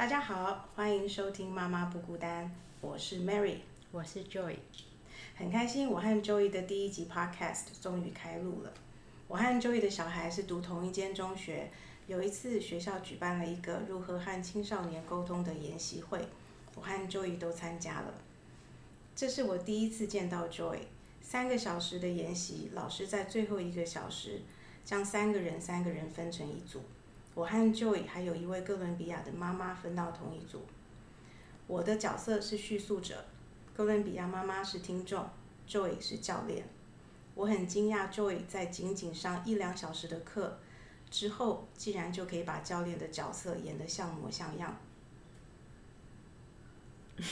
大家好，欢迎收听《妈妈不孤单》，我是 Mary，我是 Joy，很开心我和 Joy 的第一集 Podcast 终于开录了。我和 Joy 的小孩是读同一间中学，有一次学校举办了一个如何和青少年沟通的研习会，我和 Joy 都参加了。这是我第一次见到 Joy，三个小时的研习，老师在最后一个小时将三个人三个人分成一组。我和 Joy 还有一位哥伦比亚的妈妈分到同一组。我的角色是叙述者，哥伦比亚妈妈是听众，Joy 是教练。我很惊讶，Joy 在仅仅上一两小时的课之后，竟然就可以把教练的角色演得像模像样。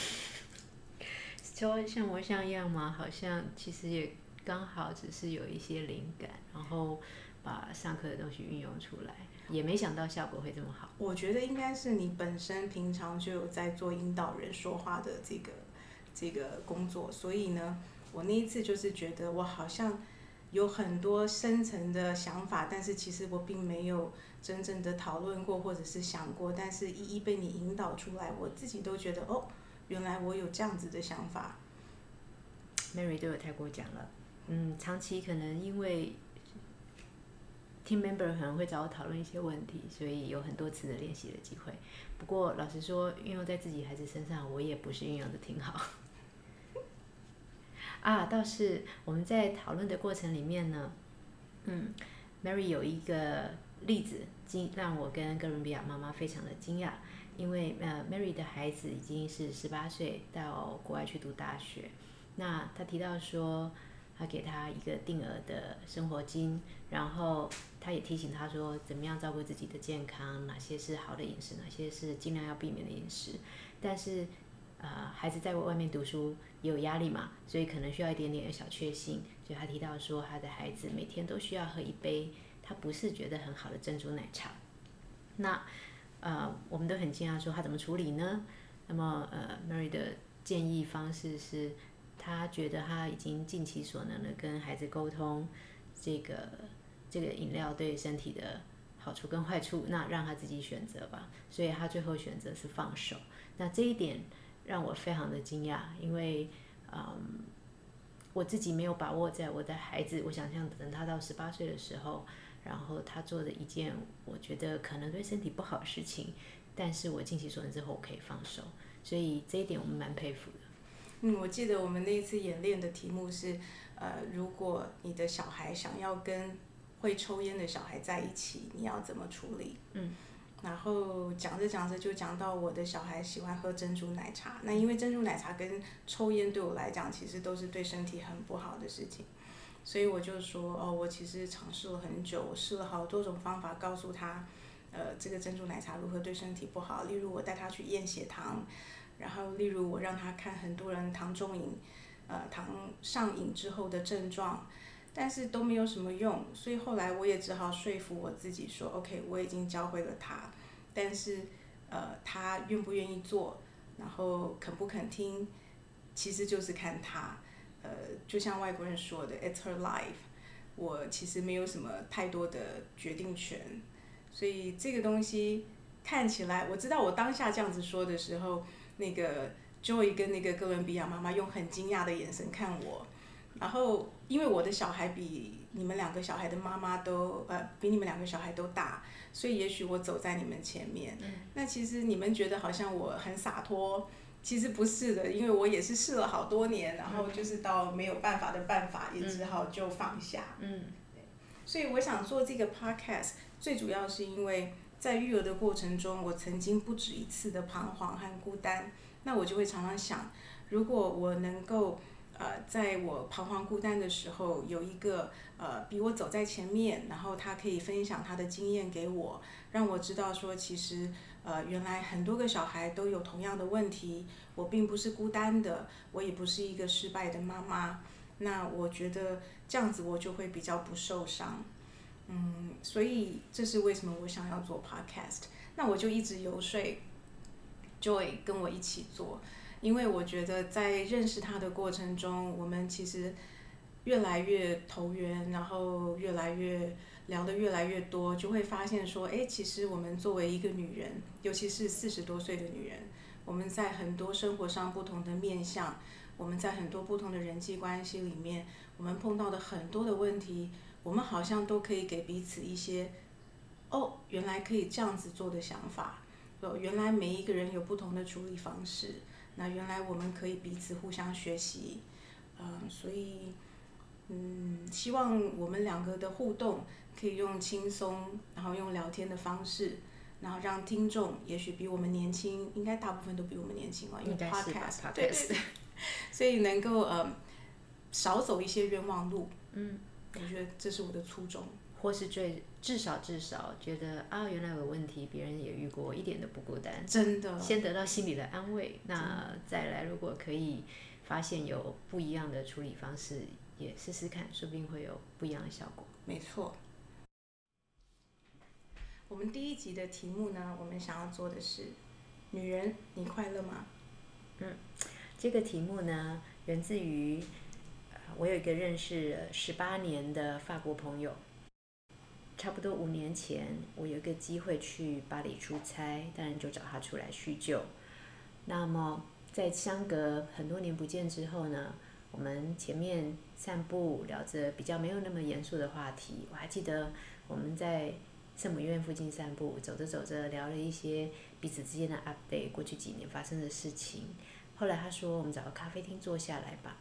说像模像样吗？好像其实也刚好只是有一些灵感，然后把上课的东西运用出来。也没想到效果会这么好。我觉得应该是你本身平常就有在做引导人说话的这个这个工作，所以呢，我那一次就是觉得我好像有很多深层的想法，但是其实我并没有真正的讨论过或者是想过，但是一一被你引导出来，我自己都觉得哦，原来我有这样子的想法。Mary 对我太过奖了，嗯，长期可能因为。Team member 可能会找我讨论一些问题，所以有很多次的练习的机会。不过老实说，运用在自己孩子身上，我也不是运用的挺好。啊，倒是我们在讨论的过程里面呢，嗯，Mary 有一个例子惊让我跟哥伦比亚妈妈非常的惊讶，因为呃，Mary 的孩子已经是十八岁到国外去读大学，那他提到说。他给他一个定额的生活金，然后他也提醒他说，怎么样照顾自己的健康，哪些是好的饮食，哪些是尽量要避免的饮食。但是，呃，孩子在外面读书也有压力嘛，所以可能需要一点点的小确幸。所以他提到说，他的孩子每天都需要喝一杯他不是觉得很好的珍珠奶茶。那，呃，我们都很惊讶说他怎么处理呢？那么，呃，Mary 的建议方式是。他觉得他已经尽其所能的跟孩子沟通，这个这个饮料对身体的好处跟坏处，那让他自己选择吧。所以他最后选择是放手。那这一点让我非常的惊讶，因为嗯，我自己没有把握在我的孩子，我想象等他到十八岁的时候，然后他做的一件我觉得可能对身体不好的事情，但是我尽其所能之后我可以放手。所以这一点我们蛮佩服。嗯，我记得我们那一次演练的题目是，呃，如果你的小孩想要跟会抽烟的小孩在一起，你要怎么处理？嗯，然后讲着讲着就讲到我的小孩喜欢喝珍珠奶茶，那因为珍珠奶茶跟抽烟对我来讲其实都是对身体很不好的事情，所以我就说，哦，我其实尝试了很久，我试了好多种方法告诉他，呃，这个珍珠奶茶如何对身体不好，例如我带他去验血糖。然后，例如我让他看很多人糖中瘾，呃，糖上瘾之后的症状，但是都没有什么用，所以后来我也只好说服我自己说，OK，我已经教会了他，但是，呃，他愿不愿意做，然后肯不肯听，其实就是看他，呃，就像外国人说的，It's her life，我其实没有什么太多的决定权，所以这个东西看起来，我知道我当下这样子说的时候。那个 Joy 跟那个哥伦比亚妈妈用很惊讶的眼神看我，然后因为我的小孩比你们两个小孩的妈妈都呃比你们两个小孩都大，所以也许我走在你们前面。那其实你们觉得好像我很洒脱，其实不是的，因为我也是试了好多年，然后就是到没有办法的办法，也只好就放下。嗯，所以我想做这个 Podcast，最主要是因为。在育儿的过程中，我曾经不止一次的彷徨和孤单。那我就会常常想，如果我能够，呃，在我彷徨孤单的时候，有一个呃比我走在前面，然后他可以分享他的经验给我，让我知道说，其实呃原来很多个小孩都有同样的问题，我并不是孤单的，我也不是一个失败的妈妈。那我觉得这样子我就会比较不受伤。嗯，所以这是为什么我想要做 podcast。那我就一直游说 Joy 跟我一起做，因为我觉得在认识他的过程中，我们其实越来越投缘，然后越来越聊得越来越多，就会发现说，哎，其实我们作为一个女人，尤其是四十多岁的女人，我们在很多生活上不同的面向，我们在很多不同的人际关系里面，我们碰到的很多的问题，我们好像都可以给彼此一些，哦，原来可以这样子做的想法，哦，原来每一个人有不同的处理方式，那原来我们可以彼此互相学习，嗯，所以。嗯，希望我们两个的互动可以用轻松，然后用聊天的方式，然后让听众也许比我们年轻，应该大部分都比我们年轻了，因为 podcast，对对对，所以能够呃少走一些冤枉路。嗯，我觉得这是我的初衷，或是最至少至少觉得啊，原来有问题，别人也遇过，一点都不孤单。真的，先得到心理的安慰，那再来如果可以发现有不一样的处理方式。也试试看，说不定会有不一样的效果。没错。我们第一集的题目呢，我们想要做的是：女人，你快乐吗？嗯，这个题目呢，源自于我有一个认识十八年的法国朋友。差不多五年前，我有一个机会去巴黎出差，当然就找他出来叙旧。那么，在相隔很多年不见之后呢？我们前面散步聊着比较没有那么严肃的话题，我还记得我们在圣母院附近散步，走着走着聊了一些彼此之间的 update，过去几年发生的事情。后来他说我们找个咖啡厅坐下来吧，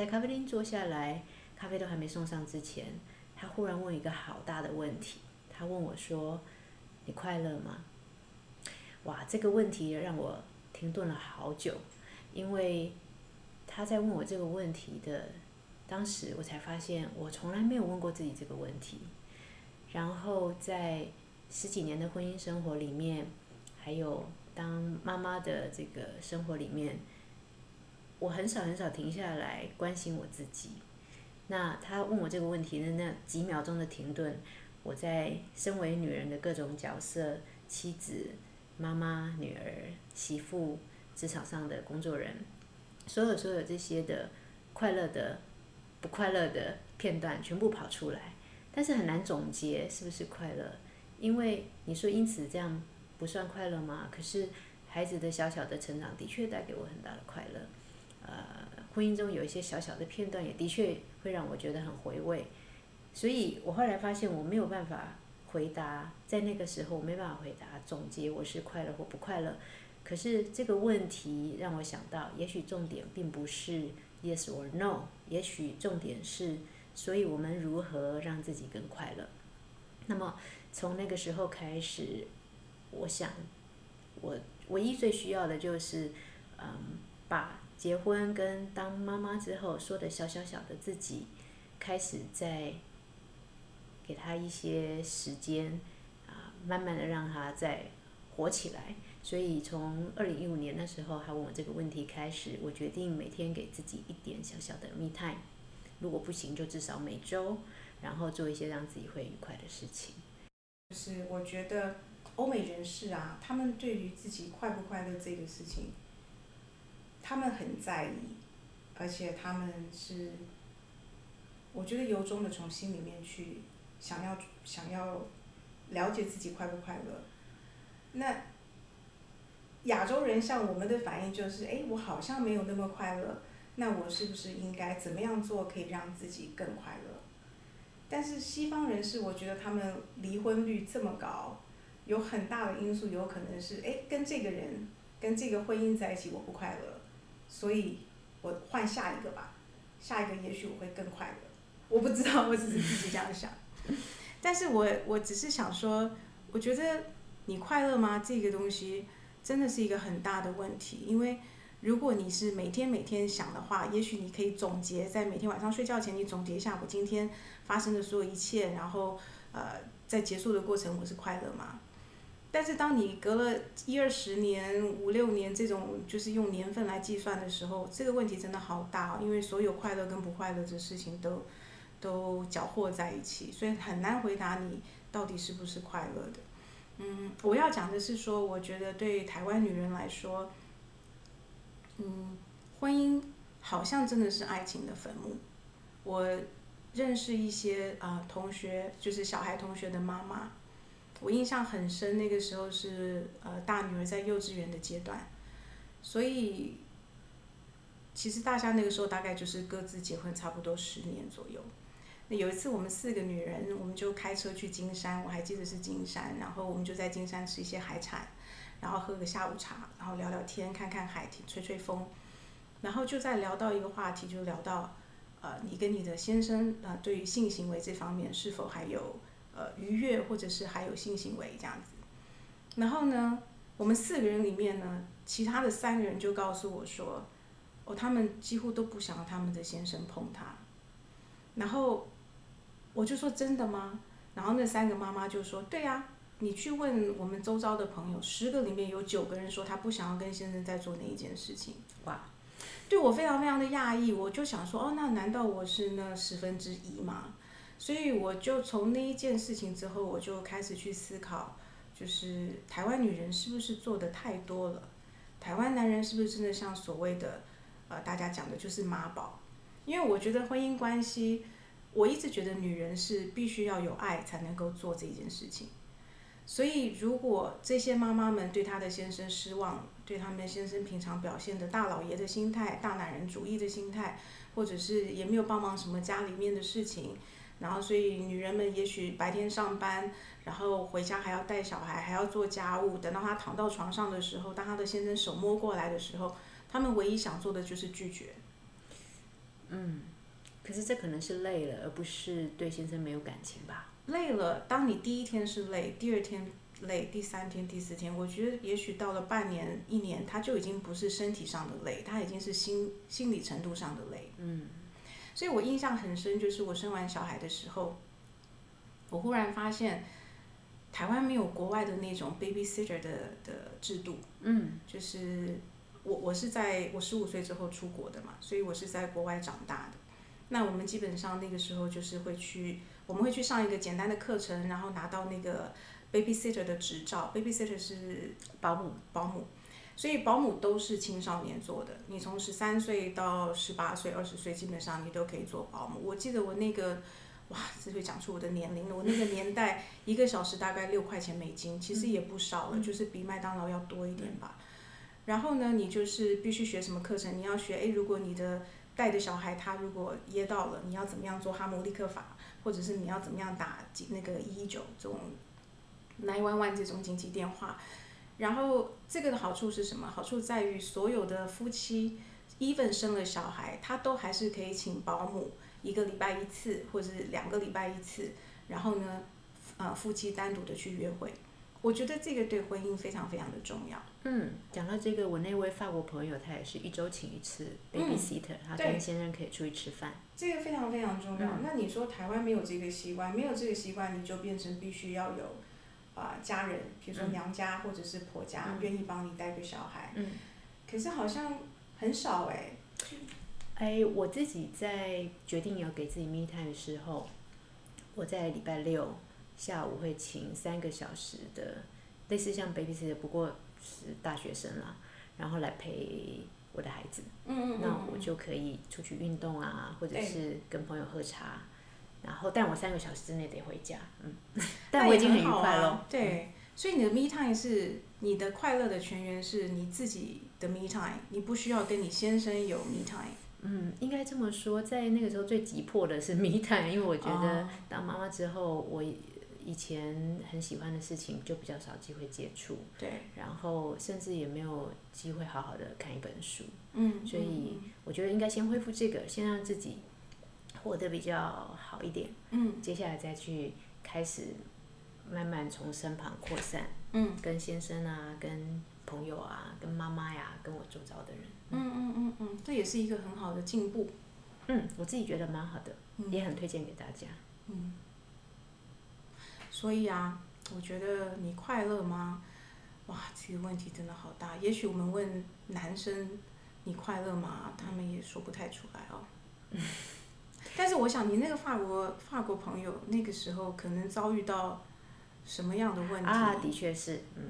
在咖啡厅坐下来，咖啡都还没送上之前，他忽然问一个好大的问题，他问我说：“你快乐吗？”哇，这个问题让我停顿了好久，因为。他在问我这个问题的当时，我才发现我从来没有问过自己这个问题。然后在十几年的婚姻生活里面，还有当妈妈的这个生活里面，我很少很少停下来关心我自己。那他问我这个问题的那几秒钟的停顿，我在身为女人的各种角色——妻子、妈妈、女儿、媳妇、职场上的工作人。所有所有这些的快乐的、不快乐的片段全部跑出来，但是很难总结是不是快乐，因为你说因此这样不算快乐吗？可是孩子的小小的成长的确带给我很大的快乐，呃，婚姻中有一些小小的片段也的确会让我觉得很回味，所以我后来发现我没有办法回答，在那个时候我没办法回答总结我是快乐或不快乐。可是这个问题让我想到，也许重点并不是 yes or no，也许重点是，所以我们如何让自己更快乐？那么从那个时候开始，我想，我唯一最需要的就是，嗯，把结婚跟当妈妈之后说的小小小的自己，开始在给他一些时间，啊，慢慢的让他再活起来。所以从二零一五年那时候他问我这个问题开始，我决定每天给自己一点小小的 me time，如果不行就至少每周，然后做一些让自己会愉快的事情。就是我觉得欧美人士啊，他们对于自己快不快乐这个事情，他们很在意，而且他们是，我觉得由衷的从心里面去想要想要了解自己快不快乐，那。亚洲人像我们的反应就是，哎，我好像没有那么快乐，那我是不是应该怎么样做可以让自己更快乐？但是西方人士，我觉得他们离婚率这么高，有很大的因素有可能是，哎，跟这个人，跟这个婚姻在一起我不快乐，所以我换下一个吧，下一个也许我会更快乐。我不知道，我只是自己这样想。但是我我只是想说，我觉得你快乐吗？这个东西。真的是一个很大的问题，因为如果你是每天每天想的话，也许你可以总结在每天晚上睡觉前，你总结一下我今天发生的所有一切，然后呃，在结束的过程我是快乐吗？但是当你隔了一二十年、五六年这种就是用年份来计算的时候，这个问题真的好大，哦因为所有快乐跟不快乐的事情都都搅和在一起，所以很难回答你到底是不是快乐的。嗯，我要讲的是说，我觉得对台湾女人来说，嗯，婚姻好像真的是爱情的坟墓。我认识一些啊同学，就是小孩同学的妈妈，我印象很深。那个时候是呃大女儿在幼稚园的阶段，所以其实大家那个时候大概就是各自结婚差不多十年左右。那有一次我们四个女人，我们就开车去金山，我还记得是金山，然后我们就在金山吃一些海产，然后喝个下午茶，然后聊聊天，看看海，吹吹风，然后就在聊到一个话题，就聊到。呃，你跟你的先生呃，对于性行为这方面是否还有呃愉悦，或者是还有性行为这样子？然后呢，我们四个人里面呢，其他的三个人就告诉我说，哦，他们几乎都不想要他们的先生碰他。然后我就说真的吗？然后那三个妈妈就说，对呀，你去问我们周遭的朋友，十个里面有九个人说他不想要跟先生在做那一件事情。哇！对我非常非常的讶异，我就想说，哦，那难道我是那十分之一吗？所以我就从那一件事情之后，我就开始去思考，就是台湾女人是不是做的太多了？台湾男人是不是真的像所谓的，呃，大家讲的就是妈宝？因为我觉得婚姻关系，我一直觉得女人是必须要有爱才能够做这件事情。所以，如果这些妈妈们对她的先生失望，对他们先生平常表现的大老爷的心态、大男人主义的心态，或者是也没有帮忙什么家里面的事情，然后所以女人们也许白天上班，然后回家还要带小孩，还要做家务，等到她躺到床上的时候，当她的先生手摸过来的时候，她们唯一想做的就是拒绝。嗯，可是这可能是累了，而不是对先生没有感情吧？累了，当你第一天是累，第二天累，第三天、第四天，我觉得也许到了半年、一年，他就已经不是身体上的累，他已经是心心理程度上的累。嗯，所以我印象很深，就是我生完小孩的时候，我忽然发现台湾没有国外的那种 babysitter 的的制度。嗯，就是我我是在我十五岁之后出国的嘛，所以我是在国外长大的。那我们基本上那个时候就是会去。我们会去上一个简单的课程，然后拿到那个 babysitter 的执照。babysitter 是保姆，保姆，所以保姆都是青少年做的。你从十三岁到十八岁、二十岁，基本上你都可以做保姆。我记得我那个，哇，这就讲出我的年龄了。我那个年代，一个小时大概六块钱美金，其实也不少了，就是比麦当劳要多一点吧。然后呢，你就是必须学什么课程？你要学，诶，如果你的带的小孩他如果噎到了，你要怎么样做哈姆立克法？或者是你要怎么样打那个一一九这种 nine one one 这种紧急电话，然后这个的好处是什么？好处在于所有的夫妻，even 生了小孩，他都还是可以请保姆一个礼拜一次，或者是两个礼拜一次，然后呢，呃，夫妻单独的去约会。我觉得这个对婚姻非常非常的重要。嗯，讲到这个，我那位法国朋友，他也是一周请一次 babysitter，他跟先生可以出去吃饭。这个非常非常重要。那你说台湾没有这个习惯，没有这个习惯，你就变成必须要有啊家人，比如说娘家或者是婆家愿意帮你带个小孩。嗯。可是好像很少哎。哎，我自己在决定要给自己 me time 的时候，我在礼拜六。下午会请三个小时的，类似像 babysitter，不过是大学生啦，然后来陪我的孩子。嗯嗯那我就可以出去运动啊，或者是跟朋友喝茶，然后但我三个小时之内得回家。嗯。但我已经很愉快了。对，所以你的 me time 是你的快乐的泉源，是你自己的 me time，你不需要跟你先生有 me time。嗯，应该这么说，在那个时候最急迫的是 me time，因为我觉得当妈妈之后我。以前很喜欢的事情就比较少机会接触，对，然后甚至也没有机会好好的看一本书，嗯，所以我觉得应该先恢复这个，先让自己活得比较好一点，嗯，接下来再去开始慢慢从身旁扩散，嗯，跟先生啊，跟朋友啊，跟妈妈呀，跟我周遭的人，嗯嗯嗯嗯，这也是一个很好的进步，嗯，我自己觉得蛮好的，也很推荐给大家，嗯。所以啊，我觉得你快乐吗？哇，这个问题真的好大。也许我们问男生你快乐吗？他们也说不太出来哦。但是我想，你那个法国法国朋友那个时候可能遭遇到什么样的问题？啊，的确是，嗯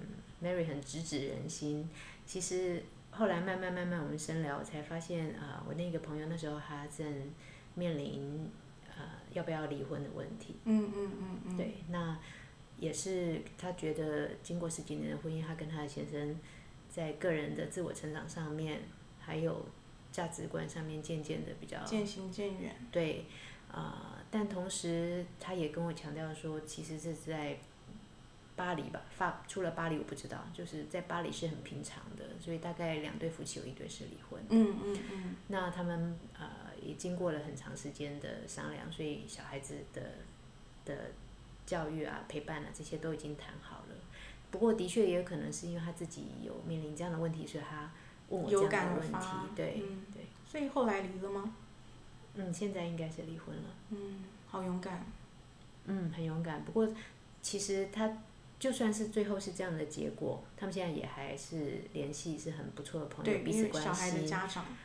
，Mary 很直指人心。其实后来慢慢慢慢我们深聊，才发现啊，我那个朋友那时候他正面临。呃要不要离婚的问题。嗯嗯嗯嗯。对，那也是他觉得经过十几年的婚姻，他跟他的先生在个人的自我成长上面，还有价值观上面渐渐的比较渐行渐远。对，啊，但同时他也跟我强调说，其实是在。巴黎吧，法除了巴黎我不知道，就是在巴黎是很平常的，所以大概两对夫妻有一对是离婚。嗯嗯嗯。那他们呃也经过了很长时间的商量，所以小孩子的的教育啊、陪伴啊这些都已经谈好了。不过的确也有可能是因为他自己有面临这样的问题，所以他问我这样的问题。对对。所以后来离了吗？嗯，现在应该是离婚了。嗯，好勇敢。嗯，很勇敢。不过其实他。就算是最后是这样的结果，他们现在也还是联系是很不错的朋友，彼此关系。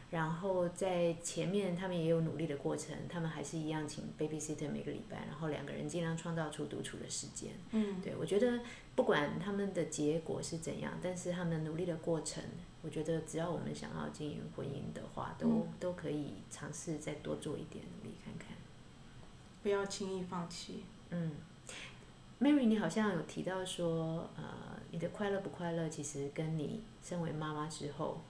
然后在前面他们也有努力的过程，他们还是一样请 babysitter 每个礼拜，然后两个人尽量创造出独处的时间。嗯。对，我觉得不管他们的结果是怎样，但是他们努力的过程，我觉得只要我们想要经营婚姻的话，都都可以尝试再多做一点努力看看。不要轻易放弃。嗯。Mary，你好像有提到说，呃，你的快乐不快乐，其实跟你身为妈妈之后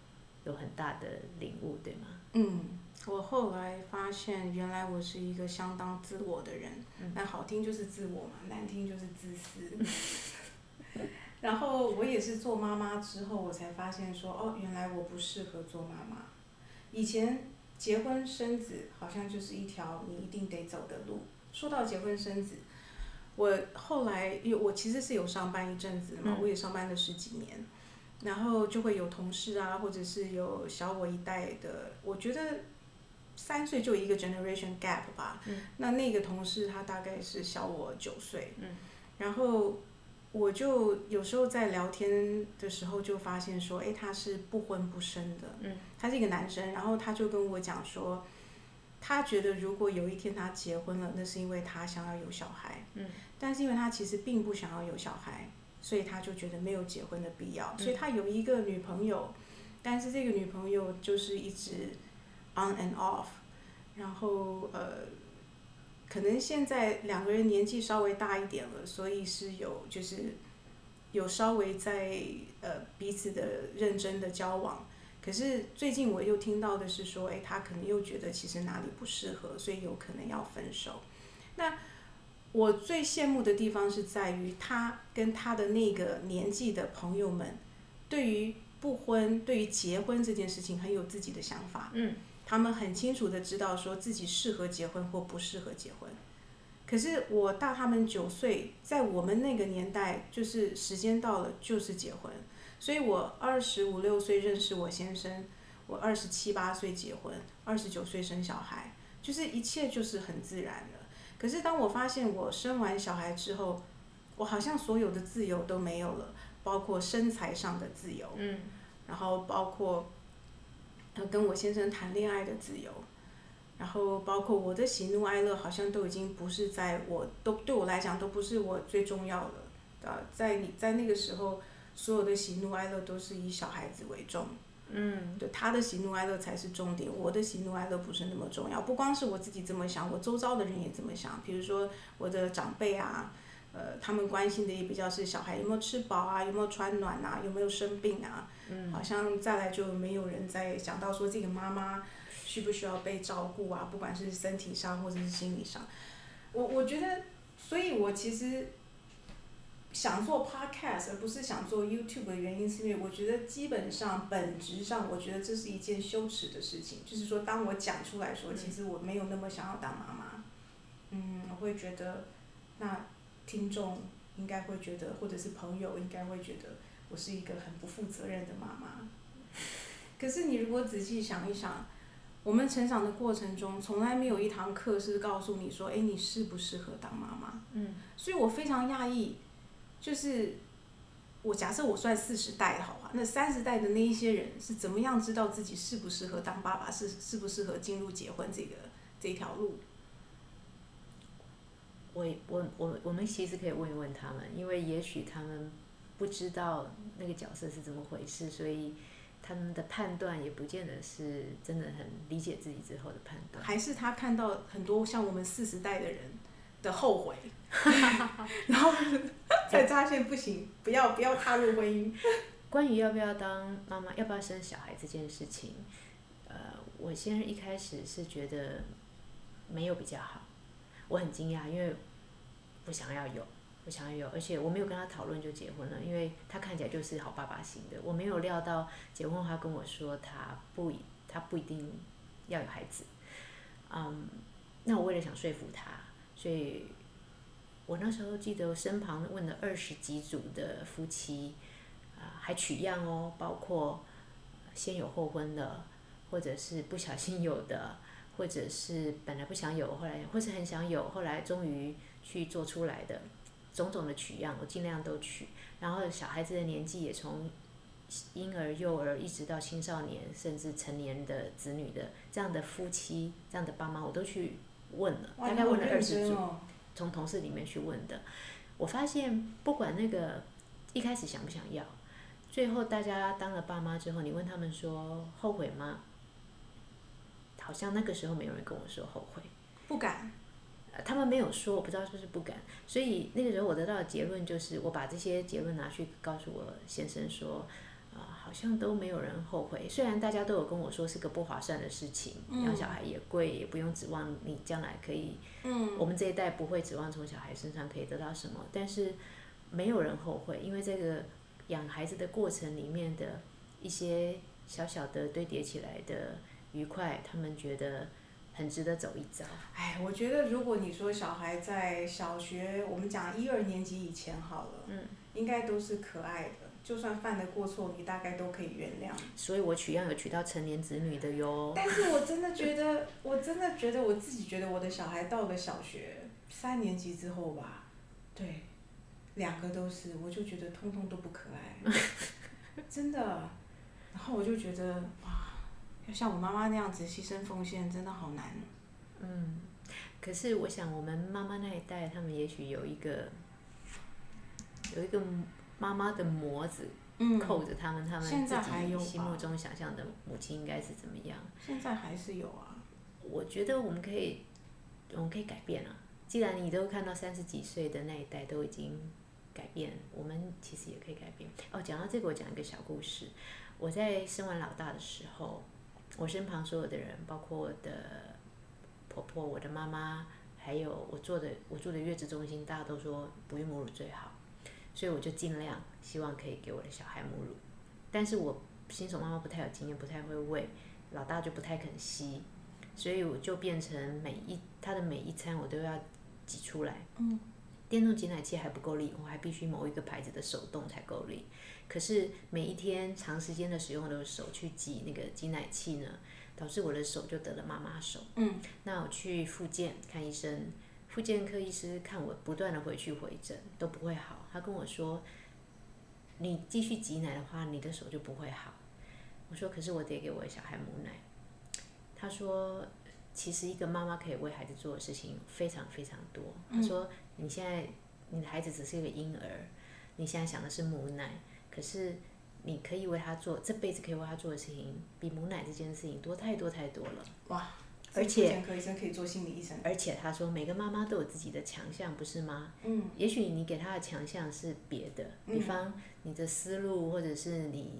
有很大的领悟，对吗？嗯，我后来发现，原来我是一个相当自我的人，那好听就是自我嘛，难听就是自私。然后我也是做妈妈之后，我才发现说，哦，原来我不适合做妈妈。以前结婚生子好像就是一条你一定得走的路。说到结婚生子。我后来，因为我其实是有上班一阵子嘛，我也上班了十几年，然后就会有同事啊，或者是有小我一代的，我觉得三岁就一个 generation gap 吧。那那个同事他大概是小我九岁，嗯然后我就有时候在聊天的时候就发现说，哎，他是不婚不生的，他是一个男生，然后他就跟我讲说。他觉得如果有一天他结婚了，那是因为他想要有小孩。嗯。但是因为他其实并不想要有小孩，所以他就觉得没有结婚的必要。所以他有一个女朋友，但是这个女朋友就是一直 on and off。然后呃，可能现在两个人年纪稍微大一点了，所以是有就是有稍微在呃彼此的认真的交往。可是最近我又听到的是说，哎，他可能又觉得其实哪里不适合，所以有可能要分手。那我最羡慕的地方是在于他跟他的那个年纪的朋友们，对于不婚、对于结婚这件事情很有自己的想法。嗯。他们很清楚的知道说自己适合结婚或不适合结婚。可是我大他们九岁，在我们那个年代，就是时间到了就是结婚。所以我二十五六岁认识我先生，我二十七八岁结婚，二十九岁生小孩，就是一切就是很自然的。可是当我发现我生完小孩之后，我好像所有的自由都没有了，包括身材上的自由，嗯，然后包括跟我先生谈恋爱的自由，然后包括我的喜怒哀乐，好像都已经不是在我都对我来讲都不是我最重要的，啊，在你在那个时候。所有的喜怒哀乐都是以小孩子为重，嗯，对他的喜怒哀乐才是重点，我的喜怒哀乐不是那么重要。不光是我自己这么想，我周遭的人也这么想。比如说我的长辈啊，呃，他们关心的也比较是小孩有没有吃饱啊，有没有穿暖啊，有没有生病啊。嗯，好像再来就没有人再讲到说这个妈妈需不需要被照顾啊，不管是身体上或者是心理上。我我觉得，所以我其实。想做 podcast 而不是想做 YouTube 的原因，是因为我觉得基本上本质上，我觉得这是一件羞耻的事情。就是说，当我讲出来说，其实我没有那么想要当妈妈，嗯，我会觉得，那听众应该会觉得，或者是朋友应该会觉得，我是一个很不负责任的妈妈。可是你如果仔细想一想，我们成长的过程中，从来没有一堂课是告诉你说，哎，你适不适合当妈妈？嗯，所以我非常讶异。就是我假设我算四十代的好话，那三十代的那一些人是怎么样知道自己适不适合当爸爸，适适不适合进入结婚这个这条路？我我我我们其实可以问一问他们，因为也许他们不知道那个角色是怎么回事，所以他们的判断也不见得是真的很理解自己之后的判断。还是他看到很多像我们四十代的人的后悔，然后才发现不行，不要不要踏入婚姻。关于要不要当妈妈，要不要生小孩这件事情，呃，我先生一开始是觉得没有比较好，我很惊讶，因为不想要有，不想有，而且我没有跟他讨论就结婚了，因为他看起来就是好爸爸型的，我没有料到结婚后他跟我说他不他不一定要有孩子，嗯，那我为了想说服他，所以我那时候记得身旁问了二十几组的夫妻啊。还取样哦，包括先有后婚的，或者是不小心有的，或者是本来不想有，后来或是很想有，后来终于去做出来的，种种的取样，我尽量都取。然后小孩子的年纪也从婴儿、幼儿一直到青少年，甚至成年的子女的这样的夫妻、这样的爸妈，我都去问了，大概问了二十组，从同事里面去问的。我发现不管那个一开始想不想要。最后，大家当了爸妈之后，你问他们说后悔吗？好像那个时候没有人跟我说后悔，不敢。他们没有说，我不知道是不是不敢。所以那个时候我得到的结论就是，我把这些结论拿去告诉我先生说，啊，好像都没有人后悔。虽然大家都有跟我说是个不划算的事情，养小孩也贵，也不用指望你将来可以，嗯，我们这一代不会指望从小孩身上可以得到什么，但是没有人后悔，因为这个。养孩子的过程里面的一些小小的堆叠起来的愉快，他们觉得很值得走一遭。哎，我觉得如果你说小孩在小学，我们讲一二年级以前好了，嗯，应该都是可爱的，就算犯的过错，你大概都可以原谅。所以我取样有取到成年子女的哟。但是我真的觉得，我真的觉得我自己觉得我的小孩到了小学三年级之后吧，对。两个都是，我就觉得通通都不可爱，真的。然后我就觉得哇，要像我妈妈那样子牺牲奉献，真的好难。嗯，可是我想我们妈妈那一代，他们也许有一个有一个妈妈的模子扣着他们，他们自己心目中想象的母亲应该是怎么样。现在还是有啊。我觉得我们可以，我们可以改变啊。既然你都看到三十几岁的那一代都已经。改变，我们其实也可以改变。哦，讲到这个，我讲一个小故事。我在生完老大的时候，我身旁所有的人，包括我的婆婆、我的妈妈，还有我做的我住的月子中心，大家都说不孕母乳最好，所以我就尽量希望可以给我的小孩母乳。但是我新手妈妈不太有经验，不太会喂，老大就不太肯吸，所以我就变成每一他的每一餐我都要挤出来。嗯。电动挤奶器还不够力，我还必须某一个牌子的手动才够力。可是每一天长时间的使用我的手去挤那个挤奶器呢，导致我的手就得了妈妈手。嗯，那我去复健看医生，复健科医师看我不断的回去回诊都不会好，他跟我说，你继续挤奶的话，你的手就不会好。我说可是我得给我的小孩母奶。他说。其实一个妈妈可以为孩子做的事情非常非常多。他说：“你现在你的孩子只是一个婴儿，你现在想的是母奶，可是你可以为他做这辈子可以为他做的事情，比母奶这件事情多太多太多了。”哇！而且科医生可以做心理医生。而且他说，每个妈妈都有自己的强项，不是吗？嗯。也许你给他的强项是别的，比方你的思路，或者是你。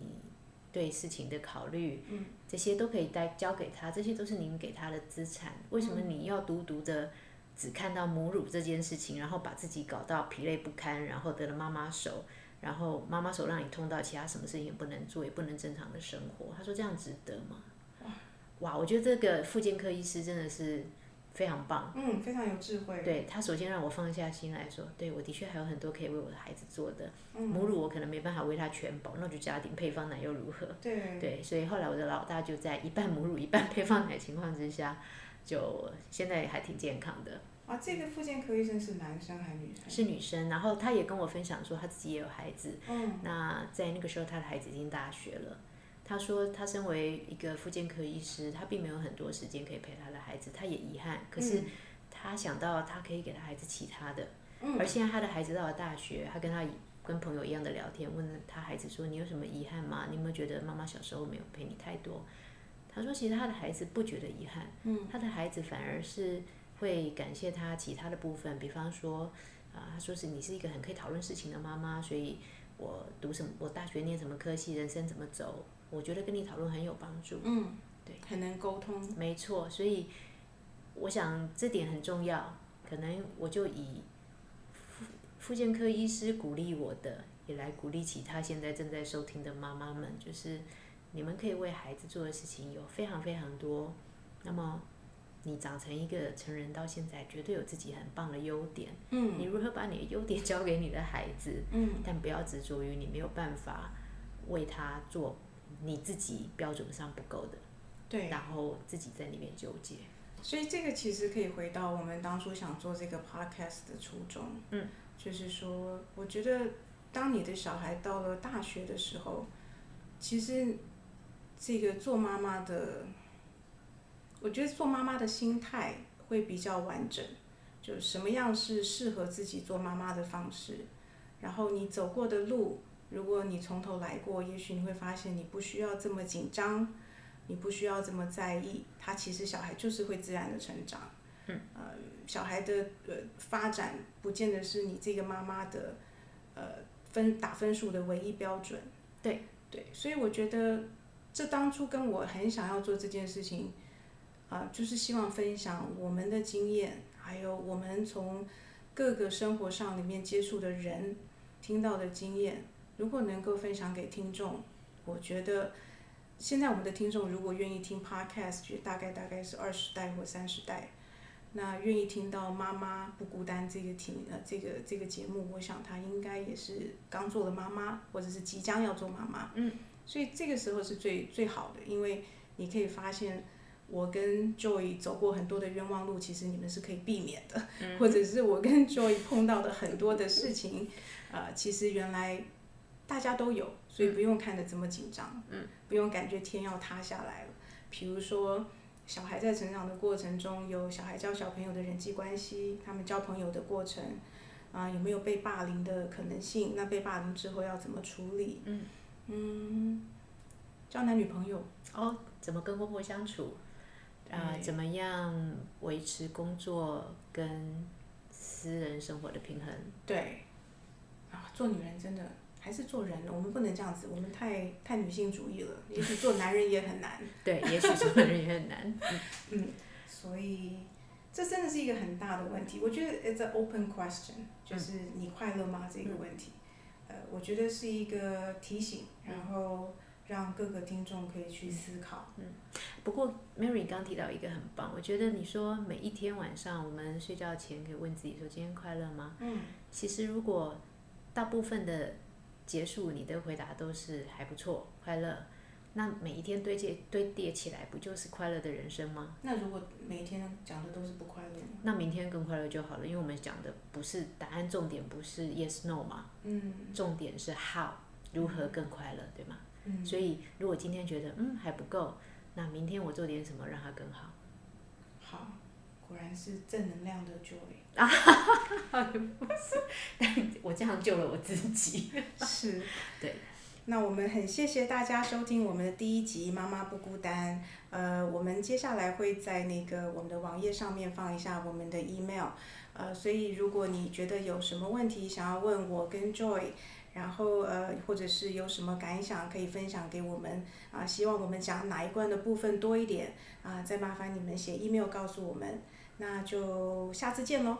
对事情的考虑，嗯这些都可以带交给他，这些都是您给他的资产。为什么你要独独的只看到母乳这件事情，然后把自己搞到疲累不堪，然后得了妈妈手，然后妈妈手让你痛到其他什么事情也不能做，也不能正常的生活？他说这样值得吗？哇，我觉得这个妇健科医师真的是。非常棒，嗯，非常有智慧。对他首先让我放下心来说，对我的确还有很多可以为我的孩子做的。母乳我可能没办法为他全保，那我就加点配方奶又如何？对。对，所以后来我的老大就在一半母乳一半配方奶情况之下，就现在还挺健康的。啊，这个妇健科医生是男生还是女生？是女生，然后她也跟我分享说她自己也有孩子。嗯。那在那个时候，她的孩子已经大学了。她说，她身为一个妇健科医师，她并没有很多时间可以陪她的孩子，她也遗憾。可是，她想到她可以给她孩子其他的，嗯而现在她的孩子到了大学，她跟她跟朋友一样的聊天，问她孩子说：“你有什么遗憾吗？你有没有觉得妈妈小时候没有陪你太多？”他说：“其实他的孩子不觉得遗憾，他的孩子反而是会感谢他其他的部分，比方说，啊，他说是你是一个很可以讨论事情的妈妈，所以我读什么，我大学念什么科系，人生怎么走，我觉得跟你讨论很有帮助。”嗯，对，很能沟通。没错，所以我想这点很重要。可能我就以妇妇健科医师鼓励我的，也来鼓励其他现在正在收听的妈妈们，就是你们可以为孩子做的事情有非常非常多。那么你长成一个成人到现在，绝对有自己很棒的优点。嗯。你如何把你的优点交给你的孩子？嗯。但不要执着于你没有办法为他做你自己标准上不够的。对。然后自己在里面纠结。所以这个其实可以回到我们当初想做这个 podcast 的初衷，嗯，就是说，我觉得当你的小孩到了大学的时候，其实这个做妈妈的，我觉得做妈妈的心态会比较完整，就什么样是适合自己做妈妈的方式，然后你走过的路，如果你从头来过，也许你会发现你不需要这么紧张。你不需要这么在意，他其实小孩就是会自然的成长。嗯。呃，小孩的呃发展不见得是你这个妈妈的呃分打分数的唯一标准。对。对，所以我觉得这当初跟我很想要做这件事情，啊，就是希望分享我们的经验，还有我们从各个生活上里面接触的人听到的经验，如果能够分享给听众，我觉得。现在我们的听众如果愿意听 podcast，就大概大概是二十代或三十代，那愿意听到妈妈不孤单这个听呃这个这个节目，我想他应该也是刚做了妈妈，或者是即将要做妈妈。嗯。所以这个时候是最最好的，因为你可以发现我跟 Joy 走过很多的冤枉路，其实你们是可以避免的，或者是我跟 Joy 碰到的很多的事情，呃，其实原来。大家都有，所以不用看得这么紧张，嗯不用感觉天要塌下来了。比如说，小孩在成长的过程中，有小孩教小朋友的人际关系，他们交朋友的过程，啊，有没有被霸凌的可能性？那被霸凌之后要怎么处理？嗯，交男女朋友哦，怎么跟婆婆相处？啊，怎么样维持工作跟私人生活的平衡？对，啊，做女人真的。还是做人，我们不能这样子，我们太太女性主义了。也许做男人也很难。对，也许做男人也很难。嗯，所以这真的是一个很大的问题。我觉得 it's an open question，就是你快乐吗这个问题。呃，我觉得是一个提醒，然后让各个听众可以去思考。嗯，不过 Mary 刚提到一个很棒，我觉得你说每一天晚上我们睡觉前可以问自己说今天快乐吗？嗯，其实如果大部分的结束，你的回答都是还不错，快乐。那每一天堆积堆叠起来，不就是快乐的人生吗？那如果每一天讲的都是不快乐那明天更快乐就好了，因为我们讲的不是答案，重点不是 yes no 嘛。嗯。重点是 how，如何更快乐，对吗？嗯。所以，如果今天觉得嗯还不够，那明天我做点什么让它更好。好。果然是正能量的 joy 啊！不是，但我这样救了我自己。是，对。那我们很谢谢大家收听我们的第一集《妈妈不孤单》。呃，我们接下来会在那个我们的网页上面放一下我们的 email。呃，所以如果你觉得有什么问题想要问我跟 joy，然后呃，或者是有什么感想可以分享给我们啊，希望我们讲哪一关的部分多一点啊，再麻烦你们写 email 告诉我们。那就下次见喽。